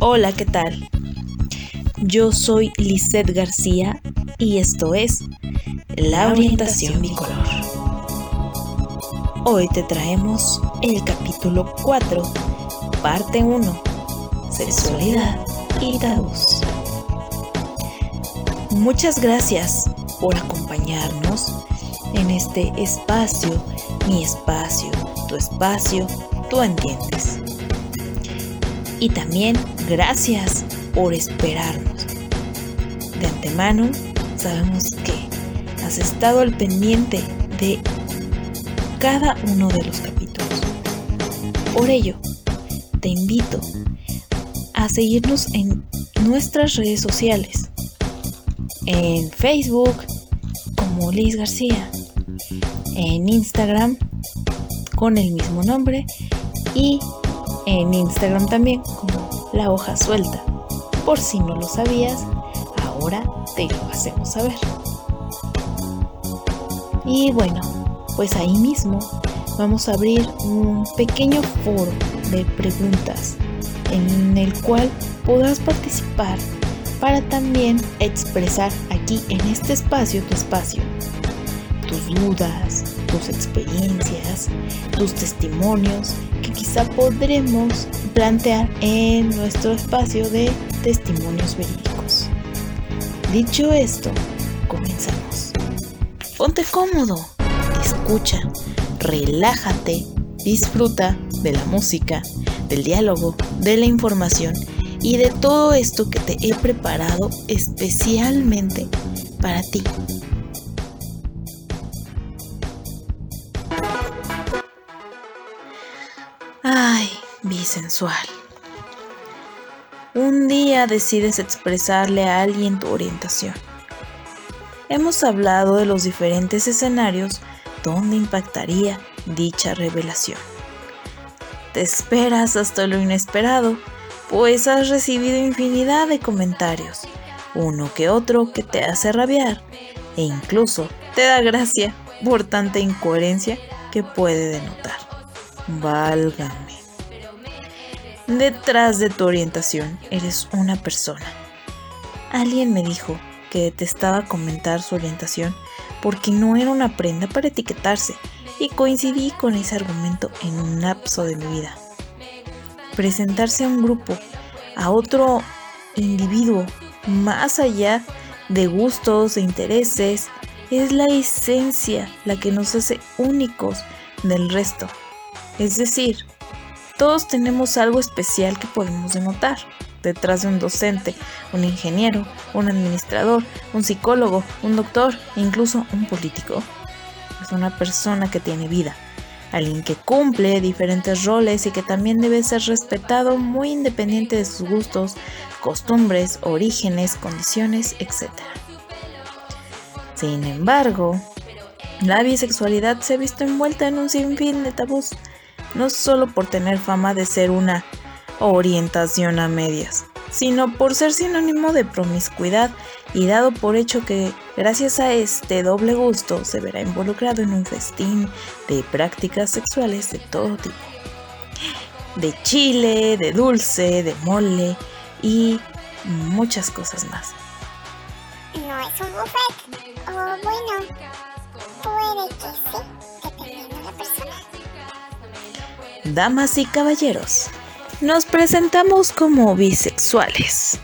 Hola, ¿qué tal? Yo soy Lisette García y esto es La Orientación Bicolor. Hoy te traemos el capítulo 4, parte 1, Sexualidad y tabús. Muchas gracias por acompañarnos en este espacio, mi espacio, tu espacio, tú entiendes. Y también gracias por esperarnos. De antemano, sabemos que has estado al pendiente de cada uno de los capítulos. Por ello, te invito a seguirnos en nuestras redes sociales. En Facebook como Liz García. En Instagram con el mismo nombre. Y en Instagram también como La Hoja Suelta. Por si no lo sabías, ahora te lo hacemos saber. Y bueno, pues ahí mismo vamos a abrir un pequeño foro de preguntas en el cual podrás participar para también expresar aquí en este espacio tu espacio, tus dudas, tus experiencias, tus testimonios que quizá podremos plantear en nuestro espacio de testimonios verídicos. Dicho esto, comenzamos. Ponte cómodo, escucha, relájate, disfruta de la música, del diálogo, de la información y de todo esto que te he preparado especialmente para ti. Bisensual. Un día decides expresarle a alguien tu orientación. Hemos hablado de los diferentes escenarios donde impactaría dicha revelación. Te esperas hasta lo inesperado pues has recibido infinidad de comentarios, uno que otro que te hace rabiar e incluso te da gracia por tanta incoherencia que puede denotar. Válgame. Detrás de tu orientación eres una persona. Alguien me dijo que detestaba comentar su orientación porque no era una prenda para etiquetarse y coincidí con ese argumento en un lapso de mi vida presentarse a un grupo, a otro individuo, más allá de gustos, e intereses, es la esencia la que nos hace únicos del resto. Es decir, todos tenemos algo especial que podemos denotar detrás de un docente, un ingeniero, un administrador, un psicólogo, un doctor incluso un político. Es una persona que tiene vida, alguien que cumple diferentes roles y que también debe ser respetado muy independiente de sus gustos, costumbres, orígenes, condiciones, etc. Sin embargo, la bisexualidad se ha visto envuelta en un sinfín de tabús, no solo por tener fama de ser una orientación a medias, sino por ser sinónimo de promiscuidad y dado por hecho que gracias a este doble gusto se verá involucrado en un festín de prácticas sexuales de todo tipo. De chile, de dulce, de mole y muchas cosas más. No es un buffet, o bueno, puede que Damas y caballeros, nos presentamos como bisexuales.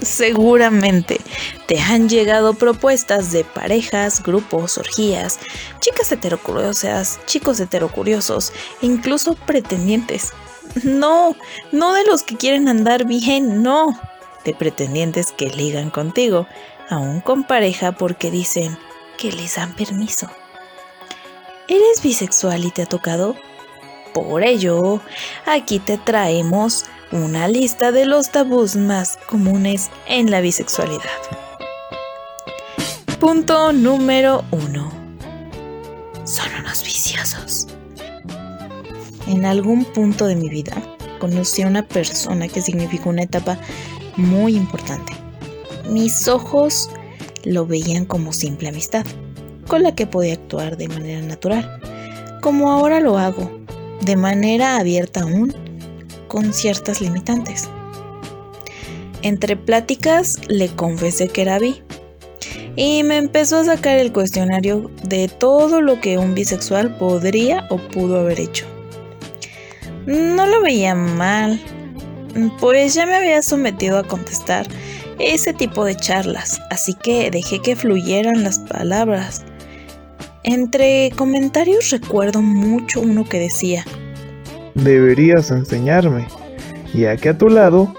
Seguramente te han llegado propuestas de parejas, grupos, orgías, chicas heterocuriosas, chicos heterocuriosos e incluso pretendientes. No, no de los que quieren andar bien, no. De pretendientes que ligan contigo, aún con pareja porque dicen que les dan permiso. ¿Eres bisexual y te ha tocado? Por ello, aquí te traemos una lista de los tabús más comunes en la bisexualidad. Punto número 1. Son unos viciosos. En algún punto de mi vida conocí a una persona que significó una etapa muy importante. Mis ojos lo veían como simple amistad, con la que podía actuar de manera natural, como ahora lo hago de manera abierta aún, con ciertas limitantes. Entre pláticas le confesé que era bi y me empezó a sacar el cuestionario de todo lo que un bisexual podría o pudo haber hecho. No lo veía mal, pues ya me había sometido a contestar ese tipo de charlas, así que dejé que fluyeran las palabras. Entre comentarios recuerdo mucho uno que decía, Deberías enseñarme, ya que a tu lado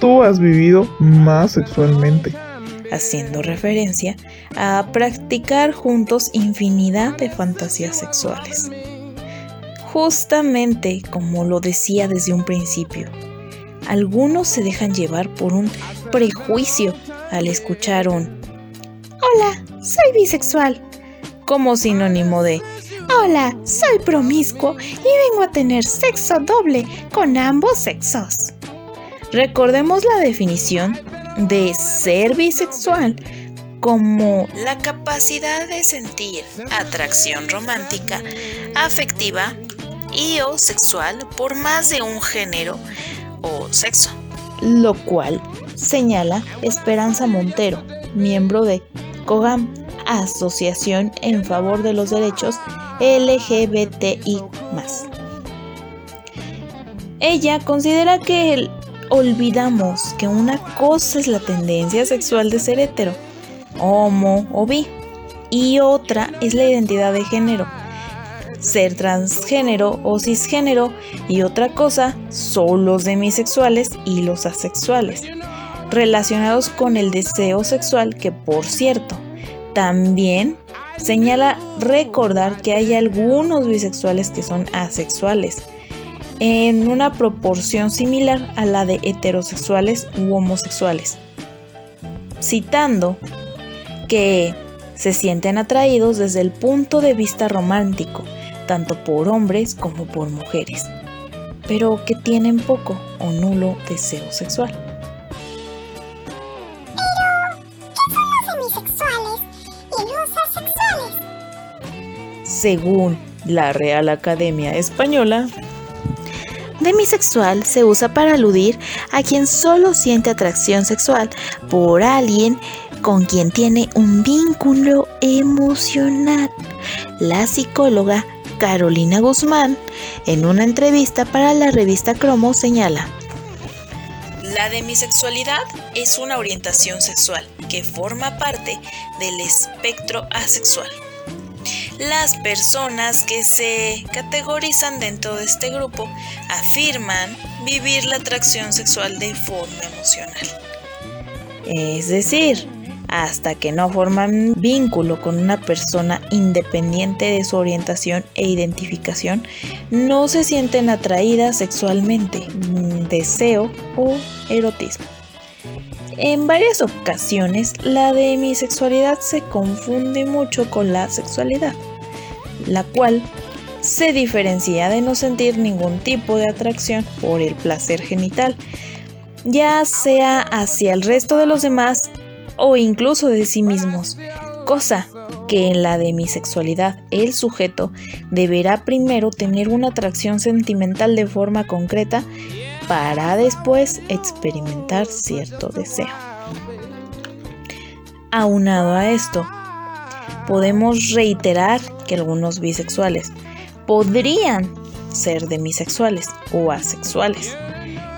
tú has vivido más sexualmente haciendo referencia a practicar juntos infinidad de fantasías sexuales. Justamente como lo decía desde un principio, algunos se dejan llevar por un prejuicio al escuchar un Hola, soy bisexual, como sinónimo de Hola, soy promiscuo y vengo a tener sexo doble con ambos sexos. Recordemos la definición de ser bisexual como la capacidad de sentir atracción romántica, afectiva y o sexual por más de un género o sexo. Lo cual señala Esperanza Montero, miembro de COGAM, Asociación en favor de los derechos LGBTI. Ella considera que olvidamos que una cosa es la tendencia sexual de ser hetero, homo o bi, y otra es la identidad de género, ser transgénero o cisgénero, y otra cosa son los demisexuales y los asexuales, relacionados con el deseo sexual que, por cierto, también señala recordar que hay algunos bisexuales que son asexuales en una proporción similar a la de heterosexuales u homosexuales, citando que se sienten atraídos desde el punto de vista romántico, tanto por hombres como por mujeres, pero que tienen poco o nulo deseo sexual. Según la Real Academia Española, demisexual se usa para aludir a quien solo siente atracción sexual por alguien con quien tiene un vínculo emocional. La psicóloga Carolina Guzmán, en una entrevista para la revista Cromo, señala. La demisexualidad es una orientación sexual que forma parte del espectro asexual. Las personas que se categorizan dentro de este grupo afirman vivir la atracción sexual de forma emocional. Es decir, hasta que no forman vínculo con una persona independiente de su orientación e identificación, no se sienten atraídas sexualmente, deseo o erotismo. En varias ocasiones la demisexualidad se confunde mucho con la sexualidad, la cual se diferencia de no sentir ningún tipo de atracción por el placer genital, ya sea hacia el resto de los demás o incluso de sí mismos, cosa que en la demisexualidad el sujeto deberá primero tener una atracción sentimental de forma concreta para después experimentar cierto deseo. Aunado a esto, podemos reiterar que algunos bisexuales podrían ser demisexuales o asexuales,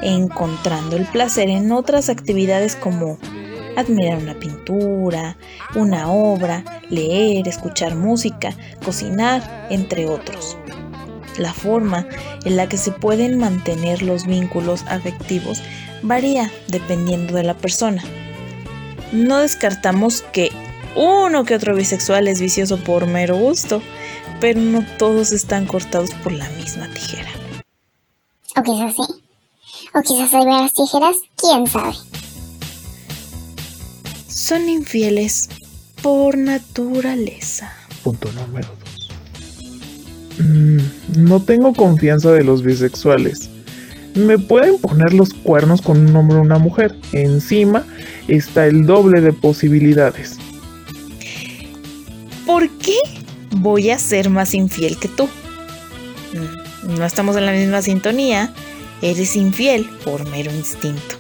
encontrando el placer en otras actividades como admirar una pintura, una obra, leer, escuchar música, cocinar, entre otros la forma en la que se pueden mantener los vínculos afectivos varía dependiendo de la persona. No descartamos que uno que otro bisexual es vicioso por mero gusto, pero no todos están cortados por la misma tijera. O quizás sí. O quizás hay varias tijeras, quién sabe. Son infieles por naturaleza. Punto número Mm, no tengo confianza de los bisexuales. Me pueden poner los cuernos con un hombre o una mujer. Encima está el doble de posibilidades. ¿Por qué voy a ser más infiel que tú? Mm, no estamos en la misma sintonía. Eres infiel por mero instinto.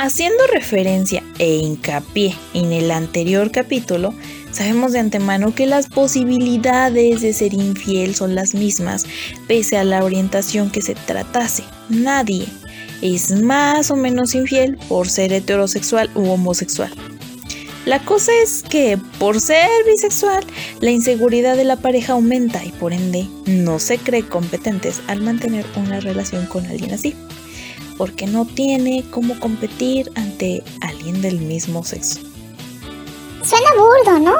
haciendo referencia e hincapié en el anterior capítulo, sabemos de antemano que las posibilidades de ser infiel son las mismas, pese a la orientación que se tratase. Nadie es más o menos infiel por ser heterosexual u homosexual. La cosa es que por ser bisexual, la inseguridad de la pareja aumenta y por ende no se cree competentes al mantener una relación con alguien así, porque no tiene cómo competir ante alguien del mismo sexo. Suena burdo, ¿no?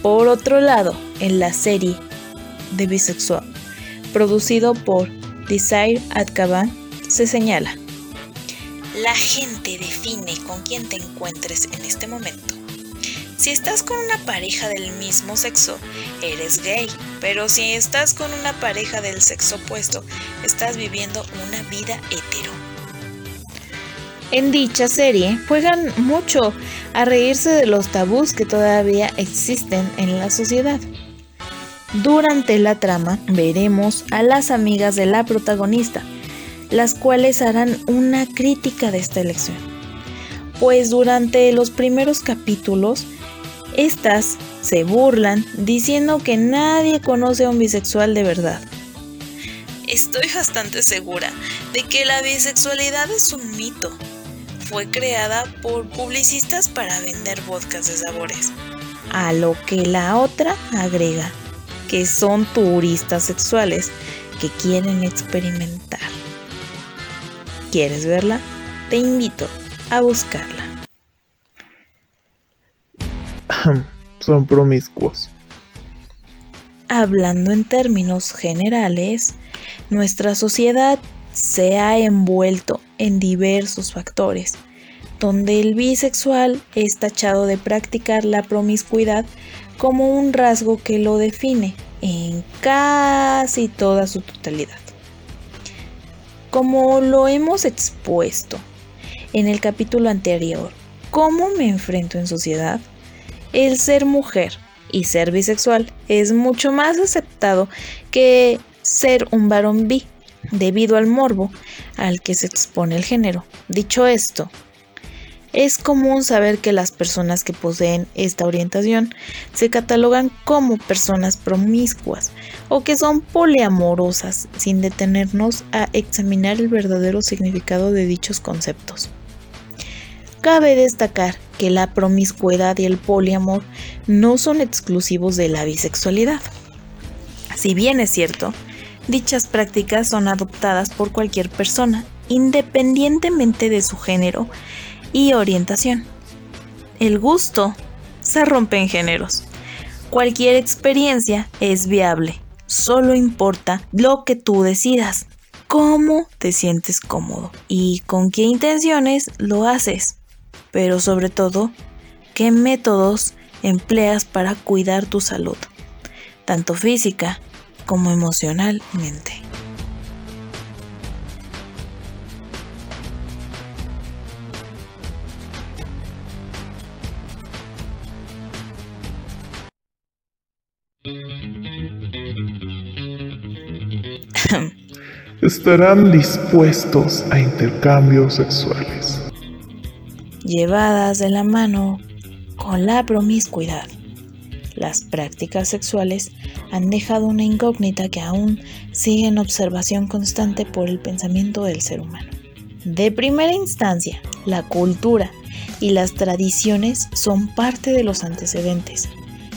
Por otro lado, en la serie de bisexual, producido por Desire at se señala la gente define con quién te encuentres en este momento. Si estás con una pareja del mismo sexo, eres gay, pero si estás con una pareja del sexo opuesto, estás viviendo una vida hetero. En dicha serie juegan mucho a reírse de los tabús que todavía existen en la sociedad. Durante la trama veremos a las amigas de la protagonista, las cuales harán una crítica de esta elección. Pues durante los primeros capítulos, estas se burlan diciendo que nadie conoce a un bisexual de verdad. Estoy bastante segura de que la bisexualidad es un mito. Fue creada por publicistas para vender vodkas de sabores. A lo que la otra agrega que son turistas sexuales que quieren experimentar. ¿Quieres verla? Te invito a buscarla. Son promiscuos. Hablando en términos generales, nuestra sociedad se ha envuelto en diversos factores, donde el bisexual es tachado de practicar la promiscuidad como un rasgo que lo define en casi toda su totalidad. Como lo hemos expuesto en el capítulo anterior, ¿cómo me enfrento en sociedad? El ser mujer y ser bisexual es mucho más aceptado que ser un varón bi, debido al morbo al que se expone el género. Dicho esto, es común saber que las personas que poseen esta orientación se catalogan como personas promiscuas o que son poliamorosas sin detenernos a examinar el verdadero significado de dichos conceptos. Cabe destacar que la promiscuidad y el poliamor no son exclusivos de la bisexualidad. Si bien es cierto, dichas prácticas son adoptadas por cualquier persona, independientemente de su género y orientación. El gusto se rompe en géneros. Cualquier experiencia es viable, solo importa lo que tú decidas, cómo te sientes cómodo y con qué intenciones lo haces, pero sobre todo, qué métodos empleas para cuidar tu salud, tanto física como emocionalmente. estarán dispuestos a intercambios sexuales. Llevadas de la mano con la promiscuidad, las prácticas sexuales han dejado una incógnita que aún sigue en observación constante por el pensamiento del ser humano. De primera instancia, la cultura y las tradiciones son parte de los antecedentes,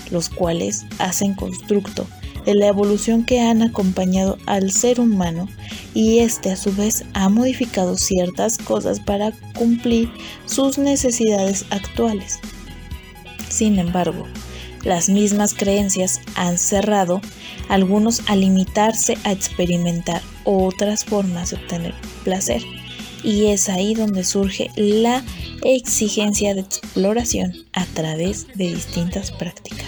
los cuales hacen constructo de la evolución que han acompañado al ser humano y este a su vez ha modificado ciertas cosas para cumplir sus necesidades actuales. Sin embargo, las mismas creencias han cerrado algunos a limitarse a experimentar otras formas de obtener placer y es ahí donde surge la exigencia de exploración a través de distintas prácticas.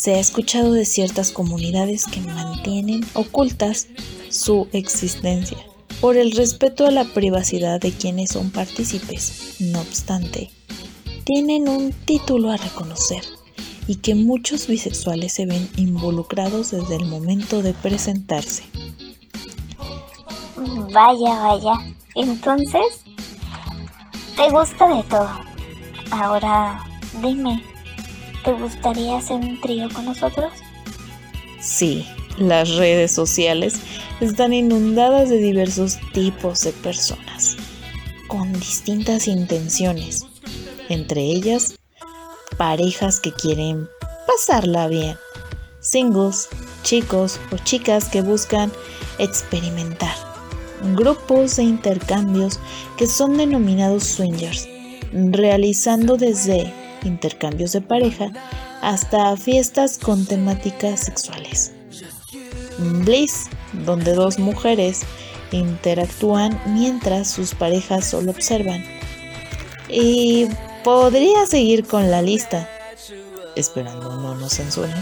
Se ha escuchado de ciertas comunidades que mantienen ocultas su existencia por el respeto a la privacidad de quienes son partícipes. No obstante, tienen un título a reconocer y que muchos bisexuales se ven involucrados desde el momento de presentarse. Vaya, vaya, Entonces, te gusta de todo. Ahora, dime, ¿te gustaría hacer un trío con nosotros? Sí, las redes sociales están inundadas de diversos tipos de personas, con distintas intenciones, entre ellas parejas que quieren pasarla bien, singles, chicos o chicas que buscan experimentar, grupos de intercambios que son denominados swingers, realizando desde intercambios de pareja hasta fiestas con temáticas sexuales. Bliss, donde dos mujeres interactúan mientras sus parejas solo observan. Y podría seguir con la lista, esperando no nos censuren.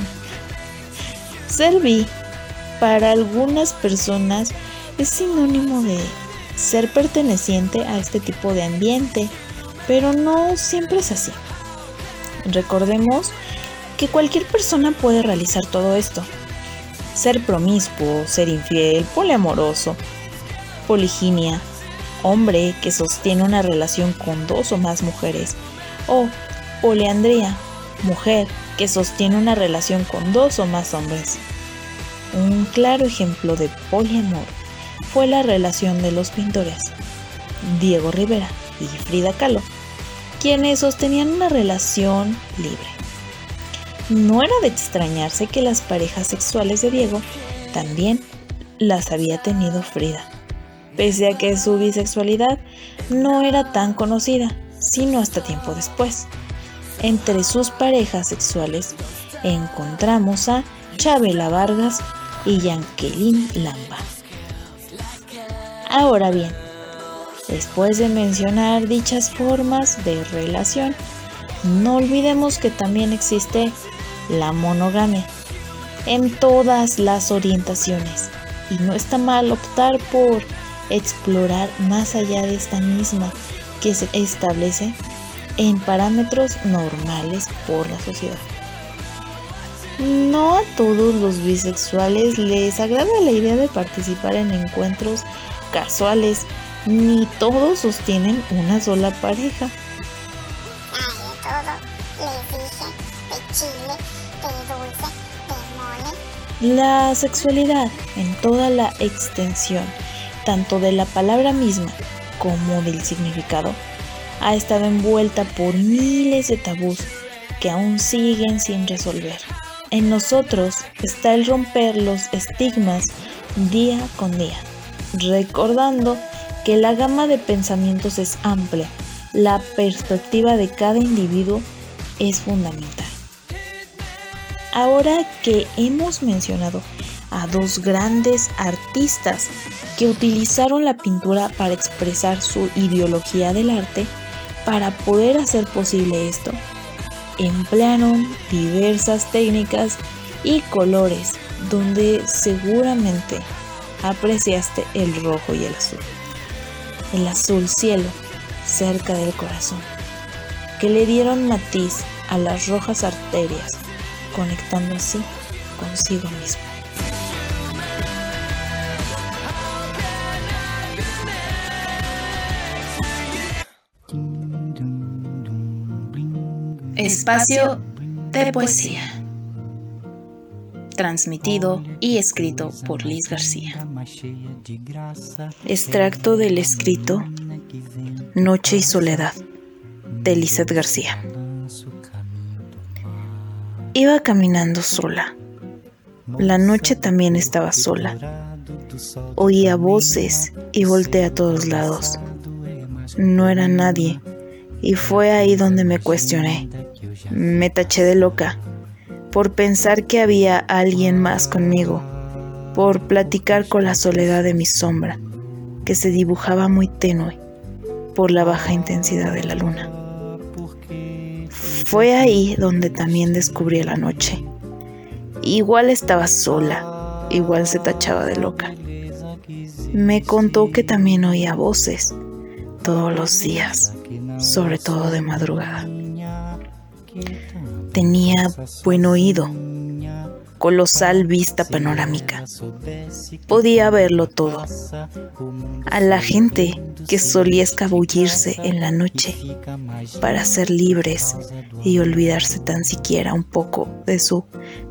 Servi, para algunas personas, es sinónimo de ser perteneciente a este tipo de ambiente, pero no siempre es así. Recordemos que cualquier persona puede realizar todo esto. Ser promiscuo, ser infiel, poliamoroso, poliginia, hombre que sostiene una relación con dos o más mujeres, o poliandría, mujer que sostiene una relación con dos o más hombres. Un claro ejemplo de poliamor fue la relación de los pintores Diego Rivera y Frida Kahlo, quienes sostenían una relación libre. No era de extrañarse que las parejas sexuales de Diego también las había tenido Frida, pese a que su bisexualidad no era tan conocida, sino hasta tiempo después. Entre sus parejas sexuales encontramos a Chabela Vargas y Yankelin Lamba. Ahora bien, después de mencionar dichas formas de relación, no olvidemos que también existe la monogamia en todas las orientaciones y no está mal optar por explorar más allá de esta misma que se establece en parámetros normales por la sociedad. No a todos los bisexuales les agrada la idea de participar en encuentros casuales, ni todos sostienen una sola pareja. La sexualidad en toda la extensión, tanto de la palabra misma como del significado, ha estado envuelta por miles de tabús que aún siguen sin resolver. En nosotros está el romper los estigmas día con día, recordando que la gama de pensamientos es amplia, la perspectiva de cada individuo es fundamental. Ahora que hemos mencionado a dos grandes artistas que utilizaron la pintura para expresar su ideología del arte, para poder hacer posible esto, emplearon diversas técnicas y colores donde seguramente apreciaste el rojo y el azul. El azul cielo cerca del corazón, que le dieron matiz a las rojas arterias conectando así consigo mismo. Espacio de poesía. Transmitido y escrito por Liz García. Extracto del escrito Noche y Soledad de Lizeth García. Iba caminando sola. La noche también estaba sola. Oía voces y volteé a todos lados. No era nadie. Y fue ahí donde me cuestioné. Me taché de loca por pensar que había alguien más conmigo, por platicar con la soledad de mi sombra, que se dibujaba muy tenue por la baja intensidad de la luna. Fue ahí donde también descubrí la noche. Igual estaba sola, igual se tachaba de loca. Me contó que también oía voces todos los días, sobre todo de madrugada. Tenía buen oído, colosal vista panorámica. Podía verlo todo. A la gente que solía escabullirse en la noche para ser libres y olvidarse tan siquiera un poco de su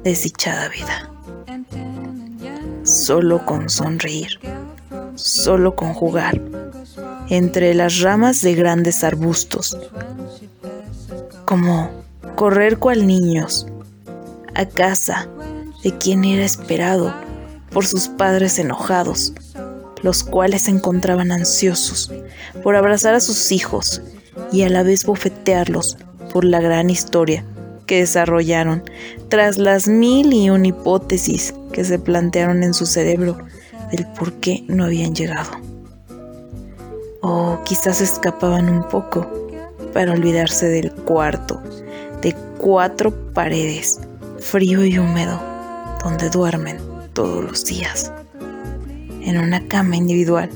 desdichada vida. Solo con sonreír, solo con jugar entre las ramas de grandes arbustos, como correr cual niños a casa de quien era esperado por sus padres enojados, los cuales se encontraban ansiosos por abrazar a sus hijos y a la vez bofetearlos por la gran historia que desarrollaron tras las mil y un hipótesis que se plantearon en su cerebro del por qué no habían llegado. O quizás escapaban un poco para olvidarse del cuarto, de cuatro paredes, frío y húmedo, donde duermen todos los días, en una cama individual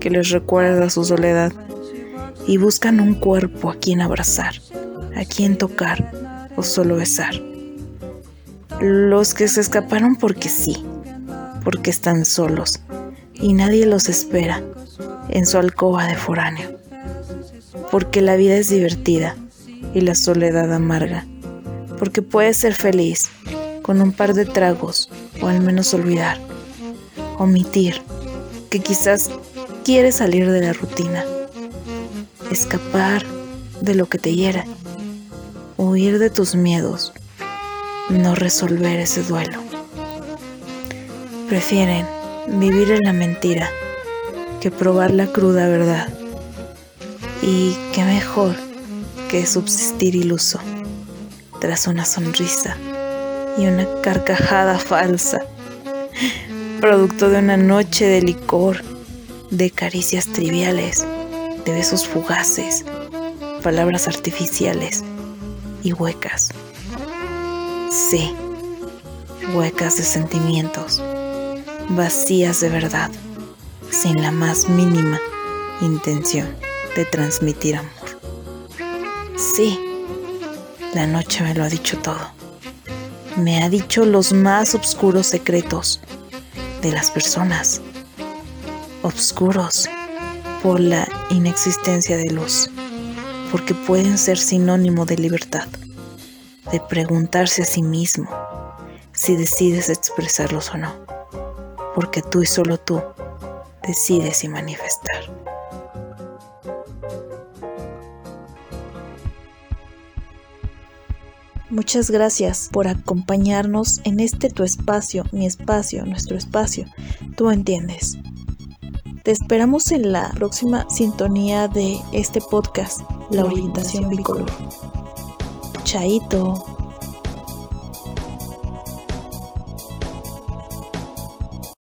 que les recuerda su soledad y buscan un cuerpo a quien abrazar, a quien tocar o solo besar. Los que se escaparon porque sí, porque están solos y nadie los espera en su alcoba de foráneo, porque la vida es divertida y la soledad amarga, porque puedes ser feliz con un par de tragos o al menos olvidar, omitir, que quizás quieres salir de la rutina, escapar de lo que te hiera, huir de tus miedos, no resolver ese duelo. Prefieren vivir en la mentira que probar la cruda verdad. Y qué mejor que subsistir iluso tras una sonrisa y una carcajada falsa, producto de una noche de licor, de caricias triviales, de besos fugaces, palabras artificiales y huecas. Sí, huecas de sentimientos, vacías de verdad, sin la más mínima intención de transmitir amor. Sí, la noche me lo ha dicho todo. Me ha dicho los más oscuros secretos de las personas. Obscuros por la inexistencia de luz, porque pueden ser sinónimo de libertad, de preguntarse a sí mismo si decides expresarlos o no, porque tú y solo tú decides y manifestar. Muchas gracias por acompañarnos en este tu espacio, mi espacio, nuestro espacio. Tú entiendes. Te esperamos en la próxima sintonía de este podcast, La Orientación Bicolor. Chaito.